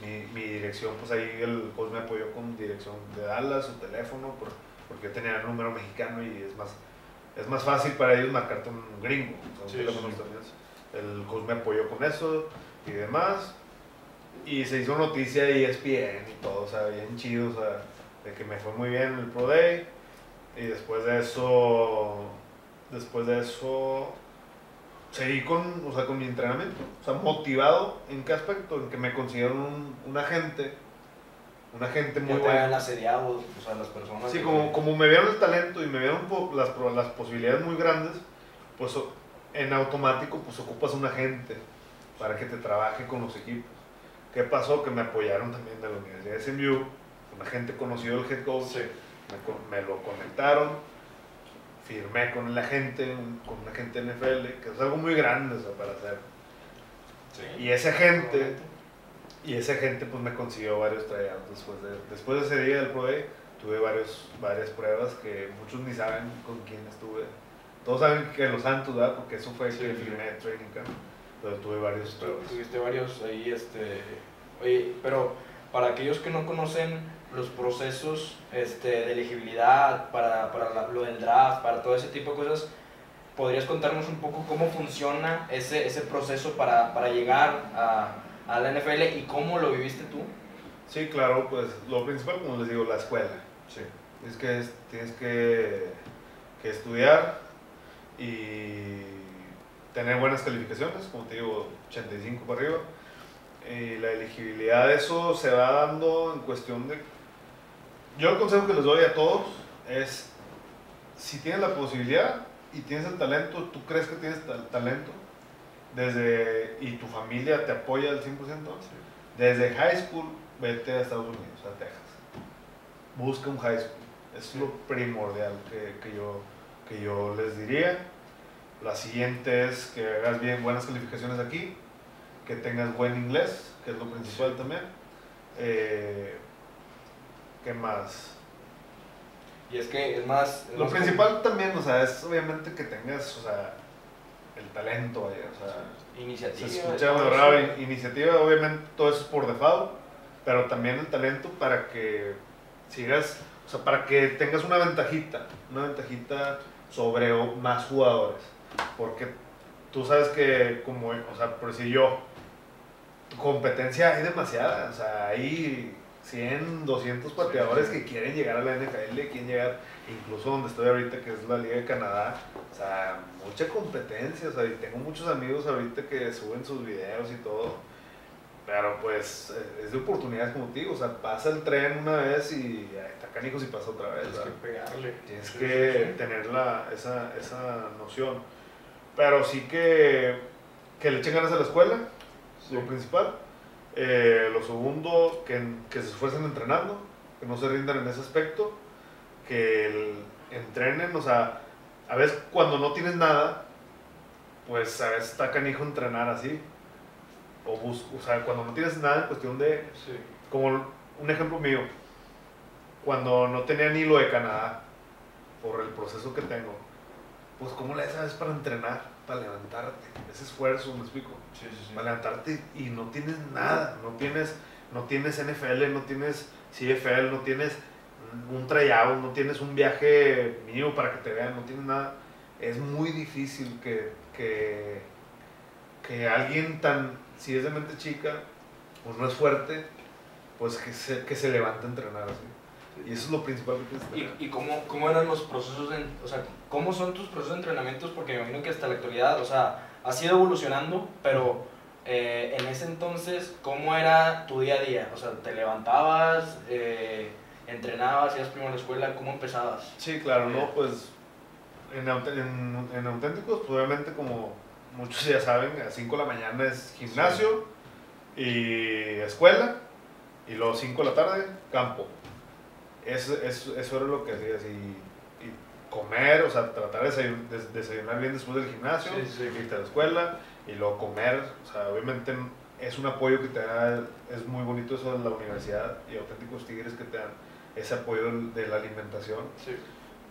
Mi, mi dirección, pues ahí el coach me apoyó con dirección de Dallas, su teléfono, por- porque yo tenía el número mexicano y es más, es más fácil para ellos marcarte un gringo. o sea, un Sí, teléfono sí. estadounidense. El coach me apoyó con eso y demás. Y se hizo noticia de ESPN y todo, o sea, bien chido, o sea, de que me fue muy bien en el Pro Day. Y después de eso, después de eso, seguí con, o sea, con mi entrenamiento. O sea, motivado, ¿en qué aspecto? En que me consiguieron un, un agente, un agente muy bueno. habían asediado, o sea, las personas. Sí, que- como, como me vieron el talento y me vieron las, las posibilidades muy grandes, pues en automático pues ocupas un agente para que te trabaje con los equipos. ¿Qué pasó? Que me apoyaron también de la Universidad de SMU, un agente conocido del head coach, Sí. Me, me lo conectaron, firmé con el agente, un- con un agente NFL, que es algo muy grande o sea, para hacer. Sí. Y ese agente, y ese agente pues me consiguió varios tryouts después de, después de ese día del Pro Day, tuve varios, varias pruebas que muchos ni saben con quién estuve. Todos saben que los Santos, ¿verdad? Porque eso fue Sí, que sí. firmé training camp, pero tuve varios pruebas. Tuviste varios ahí, este... Oye, pero para aquellos que no conocen los procesos este, de elegibilidad para, para la- lo del draft, para todo ese tipo de cosas, ¿podrías contarnos un poco cómo funciona ese, ese proceso para, para llegar a, a la NFL y cómo lo viviste tú? Sí, claro, pues lo principal, como les digo, la escuela. Sí. Es que es- tienes que, que estudiar y tener buenas calificaciones, como te digo, 85 para arriba. Y la elegibilidad de eso se va dando en cuestión de... Yo el consejo que les doy a todos es, si tienes la posibilidad y tienes el talento, tú crees que tienes tal- talento, desde, y tu familia te apoya al 100%, desde high school vete a Estados Unidos, a Texas. Busca un high school. Es lo primordial que, que yo, que yo les diría. La siguiente es que hagas bien buenas calificaciones aquí, que tengas buen inglés, que es lo principal también. Eh, ¿Qué más? Y es que es más... es Lo más principal también, o sea, es obviamente que tengas, o sea, el talento, vaya, o sea, Iniciativa. se escucha eso. raro, in- iniciativa, obviamente todo eso es por default, pero también el talento para que sigas, o sea, para que tengas una ventajita, una ventajita sobre más jugadores, porque tú sabes que como, o sea, por si yo, tu competencia hay demasiada, o sea, hay 100, 200 pateadores que quieren llegar a la NFL, quieren llegar incluso donde estoy ahorita, que es la Liga de Canadá, o sea, mucha competencia, o sea, y tengo muchos amigos ahorita que suben sus videos y todo, pero pues es de oportunidades como te digo, o sea, pasa el tren una vez y está canijo si pasa otra vez, Tienes que pegarle. Tienes Sí, que tener la, esa, esa noción, pero sí que, que le echen ganas a la escuela, lo principal. Eh, lo segundo, que, que se esfuercen entrenando, que no se rindan en ese aspecto, que el- entrenen, o sea, a veces cuando no tienes nada, pues a veces está canijo entrenar así. O, bus- o sea, cuando no tienes nada en cuestión de, Sí. como un ejemplo mío, cuando no tenía ni lo de Canadá, por el proceso que tengo, pues ¿cómo le sabes para entrenar, para levantarte? Ese esfuerzo, me explico Sí, sí, sí. para levantarte y no tienes nada, no tienes, no tienes NFL, no tienes CFL, no tienes un tryout, no tienes un viaje mío para que te vean, no tienes nada. Es muy difícil que, que, que alguien tan, si es de mente chica o no es fuerte, pues que se, que se levante a entrenar así. Y eso es lo principal que tienes que ¿Y, tener. y cómo, cómo eran los procesos, de, o sea, cómo son tus procesos de entrenamientos? Porque me imagino que hasta la actualidad, o sea, has ido evolucionando, pero eh, en ese entonces, ¿cómo era tu día a día? O sea, ¿te levantabas, eh, entrenabas, ibas primero a la escuela? ¿Cómo empezabas? Sí, claro, ¿no? Pues en, en, en auténticos, pues obviamente como muchos ya saben, a 5 de la mañana es gimnasio y escuela, y luego 5 de la tarde, campo. Eso, eso, eso era lo que hacías, y comer, o sea, tratar de desayun- de- desayunar bien después del gimnasio, Sí, sí. irte a la escuela, y luego comer, o sea, obviamente es un apoyo que te da, es muy bonito eso de la universidad y auténticos tigres que te dan ese apoyo de la alimentación. Sí.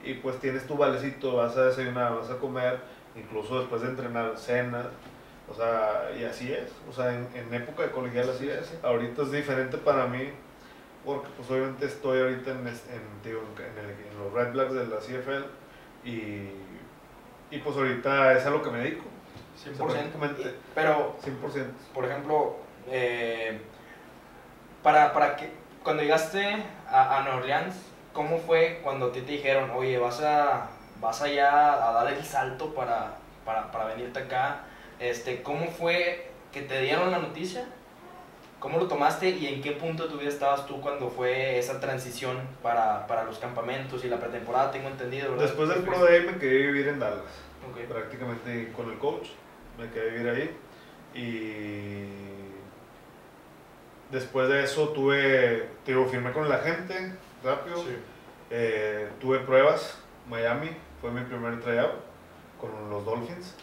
y pues tienes tu valecito, vas a desayunar, vas a comer, incluso después de entrenar, cenas, o sea, y así es, o sea, en, en época de colegial así es, ahorita es diferente para mí, porque pues obviamente estoy ahorita en, en, digo, en, el- en los Red Blacks de la CFL y, y pues ahorita es a lo que me dedico, 100%. prácticamente. Y- Pero, 100%. por ejemplo, eh, para, para que, cuando llegaste a, a Nueva Orleans, ¿cómo fue cuando a ti te dijeron, oye, vas a, vas allá a dar el salto para, para, para venirte acá? Este, ¿Cómo fue que te dieron la noticia? ¿Cómo lo tomaste y en qué punto de tu vida estabas tú cuando fue esa transición para, para los campamentos y la pretemporada? Tengo entendido, ¿verdad? Después del Pro Day me quedé a vivir en Dallas. Ok. prácticamente con el coach, me quedé a vivir ahí y después de eso tuve, te digo, firmé con la gente rápido, Sí. Eh, tuve pruebas, Miami fue mi primer tryout con los Dolphins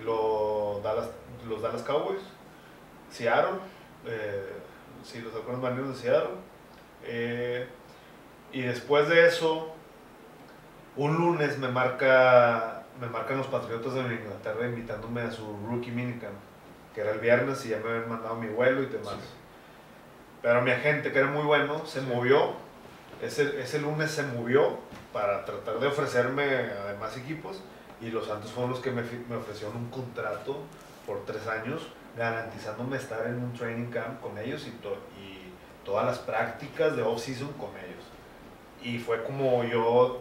y los Dallas, los Dallas Cowboys, Seattle, eh, sí, los halcones marinos de Seattle eh, y después de eso un lunes me marca me marcan los Patriotas de Inglaterra invitándome a su rookie minicamp, que era el viernes y ya me habían mandado mi vuelo y demás. Sí. Pero mi agente, que era muy bueno, se Sí. movió. Ese, ese lunes se movió para tratar de ofrecerme a demás equipos y los Santos fueron los que me, me ofrecieron un contrato por tres años garantizándome estar en un training camp con ellos y, to- y todas las prácticas de off-season con ellos. Y fue como yo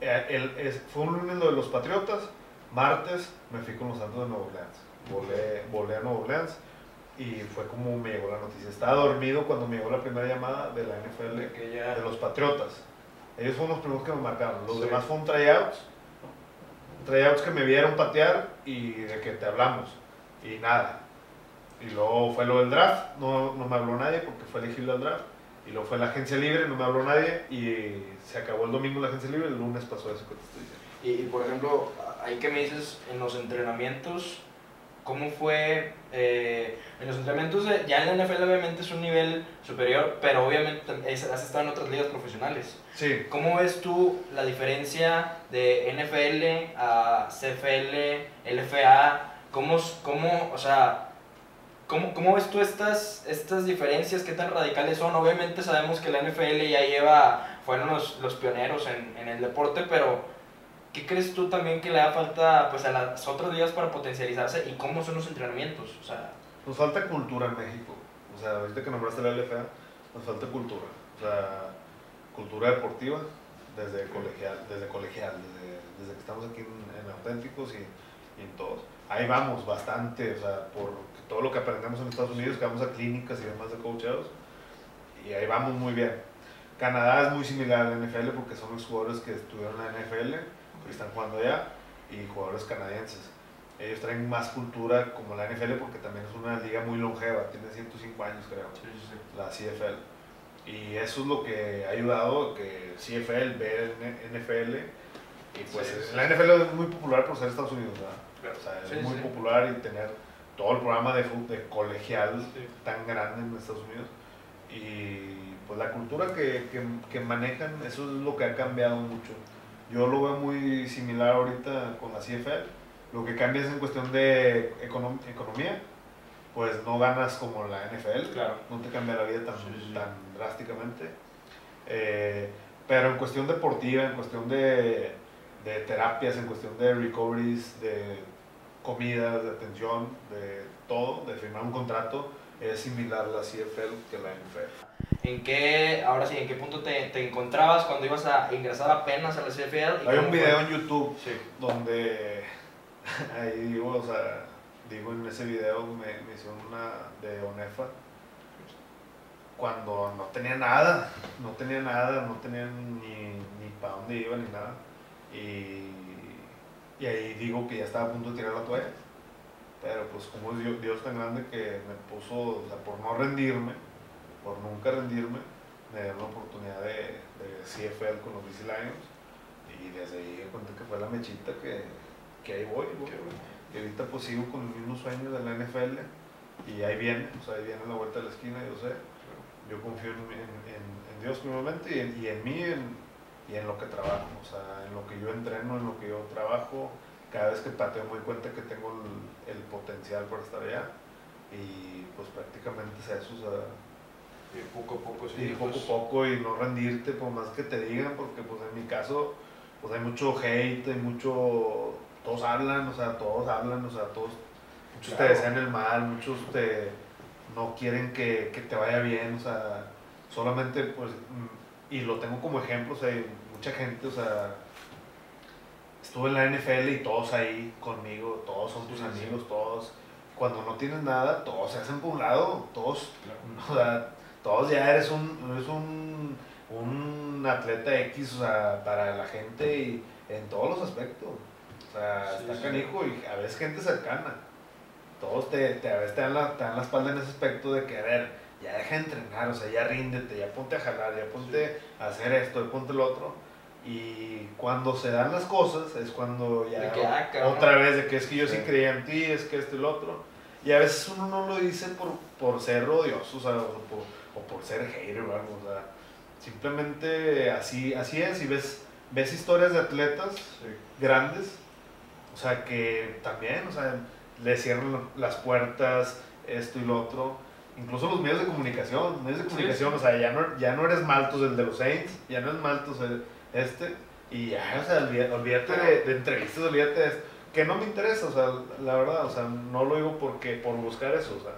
eh, el- fue un lunes lo de los Patriotas, martes me fui con los Santos de Nueva Orleans. Volé, volé a Nueva Orleans y fue como me llegó la noticia. Estaba dormido cuando me llegó la primera llamada de la NFL De que ya- de los Patriotas. Ellos fueron los primeros que me marcaron. Los Sí. demás fueron tryouts. Tryouts que me vieron patear y de que te hablamos. Y nada. Y luego fue lo del draft. No, no me habló nadie porque fue elegible al draft. Y luego fue la agencia libre, no me habló nadie. Y se acabó el domingo la agencia libre. El lunes pasó eso que te estoy diciendo. Y, y, por ejemplo, ahí que me dices en los entrenamientos, ¿cómo fue? eh, en los entrenamientos, de- ya en la NFL obviamente es un nivel superior, pero obviamente es- has estado en otras ligas profesionales. Sí, ¿Cómo ves tú la diferencia de NFL a CFL, LFA? ¿Cómo, cómo o sea, ¿cómo, cómo ves tú estas, estas diferencias? ¿Qué tan radicales son? Obviamente sabemos que la NFL ya lleva, fueron los, los pioneros en, en el deporte, pero ¿qué crees tú también que le da falta pues, a las otras ligas para potencializarse y cómo son los entrenamientos? O sea, nos falta cultura en México. O sea, ahorita que nombraste la LFA, nos falta cultura. O sea, cultura deportiva desde colegial, desde, colegial, desde, desde que estamos aquí en, en Auténticos y, y en todos. Ahí vamos bastante, o sea, por todo lo que aprendemos en Estados Unidos, que vamos a clínicas y demás de coacheados, y ahí vamos muy bien. Canadá es muy similar a la NFL porque son los jugadores que estuvieron en la NFL, que están jugando allá, y jugadores canadienses. Ellos traen más cultura como la NFL porque también es una liga muy longeva, tiene 105 años creo la CFL. Y eso es lo que ha ayudado a que CFL NFL. Y pues Sí, sí, la NFL es muy popular por ser Estados Unidos, ¿verdad? O sea, es Sí, muy sí. popular y tener todo el programa de, de colegial Sí. tan grande en Estados Unidos. Y pues la cultura que, que, que manejan, eso es lo que ha cambiado mucho. Yo lo veo muy similar ahorita con la CFL. Lo que cambia es en cuestión de econom- economía. Pues no ganas como la NFL Claro. no te cambia la vida tan, Sí, sí. tan drásticamente. Eh, pero en cuestión deportiva, en cuestión de, de terapias, en cuestión de recoveries, de comidas, de atención, de todo, de firmar un contrato, es similar la CFL que la NFL. ¿En qué, ahora sí, en qué punto te, te encontrabas cuando ibas a ingresar apenas a la CFL? Hay un fue? video en YouTube Sí. donde *laughs* ahí digo, o sea, digo en ese video me, me hicieron una de Onefa cuando no tenía nada, no tenía nada, no tenía ni, ni para dónde iba ni nada. Y, y ahí digo que ya estaba a punto de tirar la toalla. Pero pues como es Dios, Dios tan grande que me puso, o sea, por no rendirme, por nunca rendirme, me dio la oportunidad de, de CFL con los DC Lions. Y desde ahí me cuenta que fue la mechita que, que ahí voy, voy. Y ahorita pues sigo con el mismo sueño de la NFL. Y ahí viene, o sea, ahí viene la vuelta de la esquina, yo sé. Yo confío en, en- Dios primeramente y en, y en mí en- y en lo que trabajo. O sea, en lo que yo entreno, en lo que yo trabajo. Cada vez que pateo me doy cuenta que tengo el, el potencial para estar allá. Y pues prácticamente es eso, o sea, Y poco a poco, sí. poco pues, a poco y no rendirte por más que te digan, porque pues en mi caso pues hay mucho hate, hay mucho, todos hablan, o sea, todos hablan, o sea, todos, muchos Claro. te desean el mal, muchos te no quieren que, que te vaya bien, o sea, solamente pues, y lo tengo como ejemplo, o sea, mucha gente, o sea, estuve en la NFL y todos ahí conmigo, todos son tus Sí, sí. amigos, todos, cuando no tienes nada, todos se hacen por un lado, todos claro. *laughs* o sea, todos ya eres un, eres un, un atleta X, o sea, para la gente y en todos los aspectos. O sea, Sí, está canijo y a veces gente cercana. Todos te, te- a veces te dan, la, te dan la espalda en ese aspecto de que, a ver, ya deja de entrenar, o sea, ya ríndete, ya ponte a jalar, ya ponte a hacer esto, ya ponte lo otro. Y cuando se dan las cosas es cuando ya que, ah, otra vez de que es que yo sí, Sí. creía en ti, es que esto y lo otro. Y a veces uno no lo dice por, por ser odioso, o, sea, o, por, o por ser hater o algo, o sea, simplemente así, así es. Y ves, ves historias de atletas grandes, o sea, que también, o sea, le cierran las puertas, esto y lo otro. Incluso los medios de comunicación, medios de Sí, comunicación, sí. o sea, ya no, ya no eres Maltos el de los Saints, ya no es Maltos el, este, y ya, o sea, olvídate, de, de entrevistas, olvídate de esto, que no me interesa, o sea, la verdad, o sea, no lo digo porque, por buscar eso, o sea,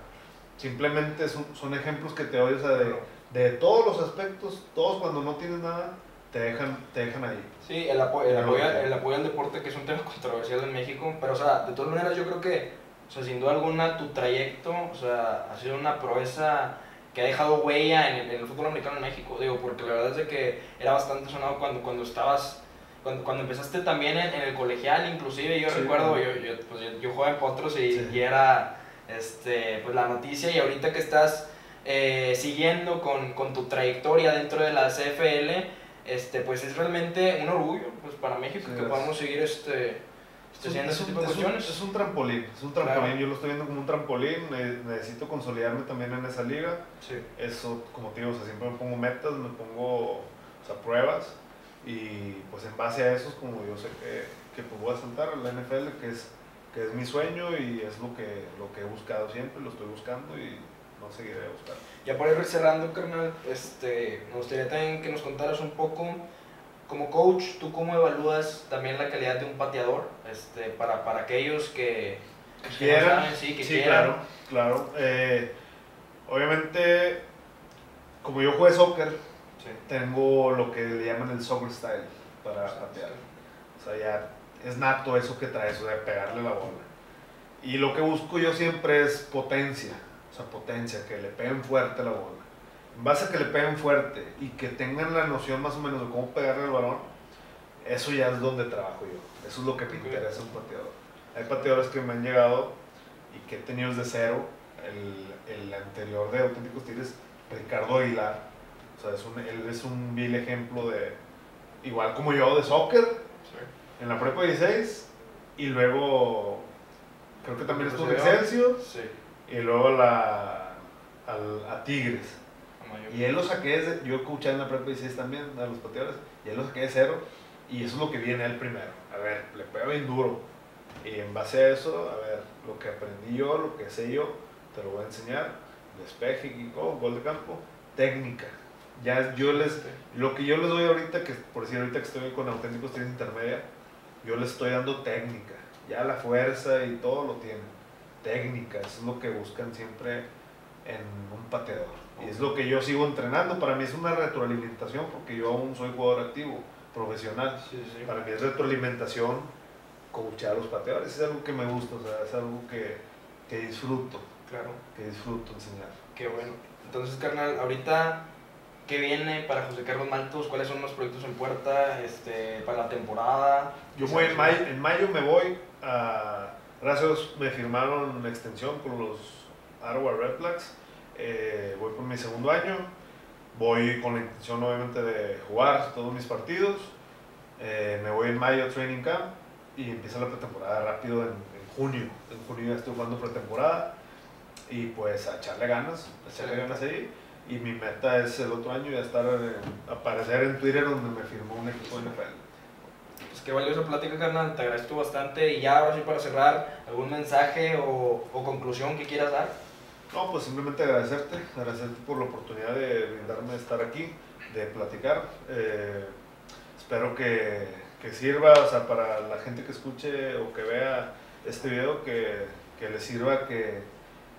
simplemente son, son ejemplos que te doy, o sea, de, de todos los aspectos, todos cuando no tienes nada, te dejan, te dejan ahí. Sí, el, apo- el, apoyo, el apoyo al deporte, que es un tema *laughs* controversial en México, pero, o sea, de todas maneras, yo creo que, o sea, sin duda alguna, tu trayecto, o sea, ha sido una proeza que ha dejado huella en, el- en el fútbol americano en México, digo, porque la verdad es de que era bastante sonado cuando, cuando estabas, cuando, cuando empezaste también en, en el colegial, inclusive, yo Sí, recuerdo, yo, yo, pues, yo, yo jugaba en Potros y, Sí. y era, este, pues, la noticia, y ahorita que estás eh, siguiendo con, con tu trayectoria dentro de la CFL, este, pues es realmente un orgullo pues, para México Sí, que es. podamos seguir este, este, haciendo es, un, tipo de es un- cuestiones. es un trampolín, es un trampolín, Claro. yo lo estoy viendo como un trampolín, ne- necesito consolidarme también en esa liga, Sí. eso, como te digo, o sea, siempre me pongo metas, me pongo o sea, pruebas, y pues en base a eso es como yo sé que, que pues voy a saltar a la NFL, que es, que es mi sueño y es lo que, lo que he buscado siempre, lo estoy buscando y no seguiré buscando. Ya por ir cerrando, carnal, este, me gustaría también que nos contaras un poco, como coach, ¿tú cómo evalúas también la calidad de un pateador? Este, para, para aquellos que, que no quieran. saben, sí, que Sí, quieran. claro, claro. Eh, obviamente, como yo jugué soccer, Sí. tengo lo que le llaman el soccer style para patear. O sea, ya es nato eso que traes, o sea, pegarle la bola. Y lo que busco yo siempre es potencia, o sea, potencia, que le peguen fuerte la bola. En base a que le peguen fuerte y que tengan la noción más o menos de cómo pegarle el balón, eso ya es donde trabajo yo. Eso es lo que me interesa un pateador. Hay pateadores que me han llegado y que he tenido desde cero. El, el anterior de Auténticos Tigres, Ricardo Aguilar. O sea, es un, él es un vil ejemplo de, igual como yo, de soccer Sí. en la prepa 16 y luego creo que también estuvo en Posterior. Excelsior Sí. y luego la, al- a Tigres. Y él lo saqué, desde, yo escuché en la prepa 16 también a los pateadores y él lo saqué de cero y eso es lo que viene él primero. A ver, le pega bien duro y en base a eso, a ver, lo que aprendí yo, lo que sé yo, te lo voy a enseñar. Despeje, y oh, gol de campo, técnica. Ya yo les, lo que yo les doy ahorita, que por decir ahorita que estoy con auténticos tienes intermedia, yo les estoy dando técnica. Ya la fuerza y todo lo tienen. Técnica, eso es lo que buscan siempre en un pateador. Y es lo que yo sigo entrenando. Para mí es una retroalimentación porque yo aún soy jugador activo, profesional. Sí, sí. Para mí es retroalimentación coachar a los pateadores. Es algo que me gusta, o sea, es algo que, que disfruto, Claro, que disfruto enseñar. qué bueno. Entonces, carnal, ahorita, ¿qué viene para José Carlos Maltos? ¿Cuáles son los proyectos en puerta este, para la temporada? Yo voy en mayo, en mayo me voy a... Gracias, me firmaron una extensión con los Ottawa Red Blacks. Eh, voy por mi segundo año. Voy con la intención obviamente de jugar todos mis partidos. Eh, me voy en mayo a Training Camp y empieza la pretemporada rápido en, en junio. En junio ya estoy jugando pretemporada y pues a echarle ganas, a echarle ganas ahí. Y mi meta es el otro año ya estar, en- aparecer en Twitter donde me firmó un equipo de NFL. Pues qué valiosa plática, carnal. Te agradezco bastante. Y ya, ahora sí, para cerrar, ¿algún mensaje o, o conclusión que quieras dar? No, pues simplemente agradecerte, agradecerte por la oportunidad de brindarme estar aquí, de platicar. Eh, espero que, que sirva, o sea, para la gente que escuche o que vea este video, que, que les sirva, que,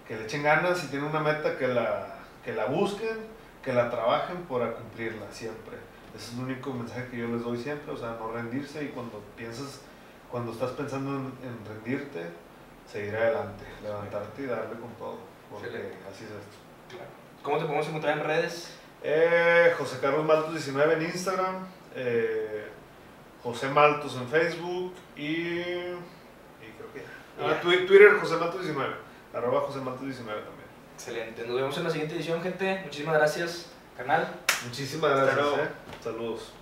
que le echen ganas, si tienen una meta, que la, que la busquen, que la trabajen para cumplirla siempre. Ese es el único mensaje que yo les doy siempre, o sea, no rendirse y cuando piensas, cuando estás pensando en, en rendirte, seguir adelante, levantarte y darle con todo, porque así es esto. Claro. ¿Cómo te podemos encontrar en redes? Eh, José Carlos Maltos 19 en Instagram, eh, José Maltos en Facebook y, y creo que. Ah, Twitter José Maltos 19, arroba José Maltos 19 también. Excelente. Nos vemos en la siguiente edición, gente. Muchísimas gracias, canal. Muchísimas gracias. eh. Saludos.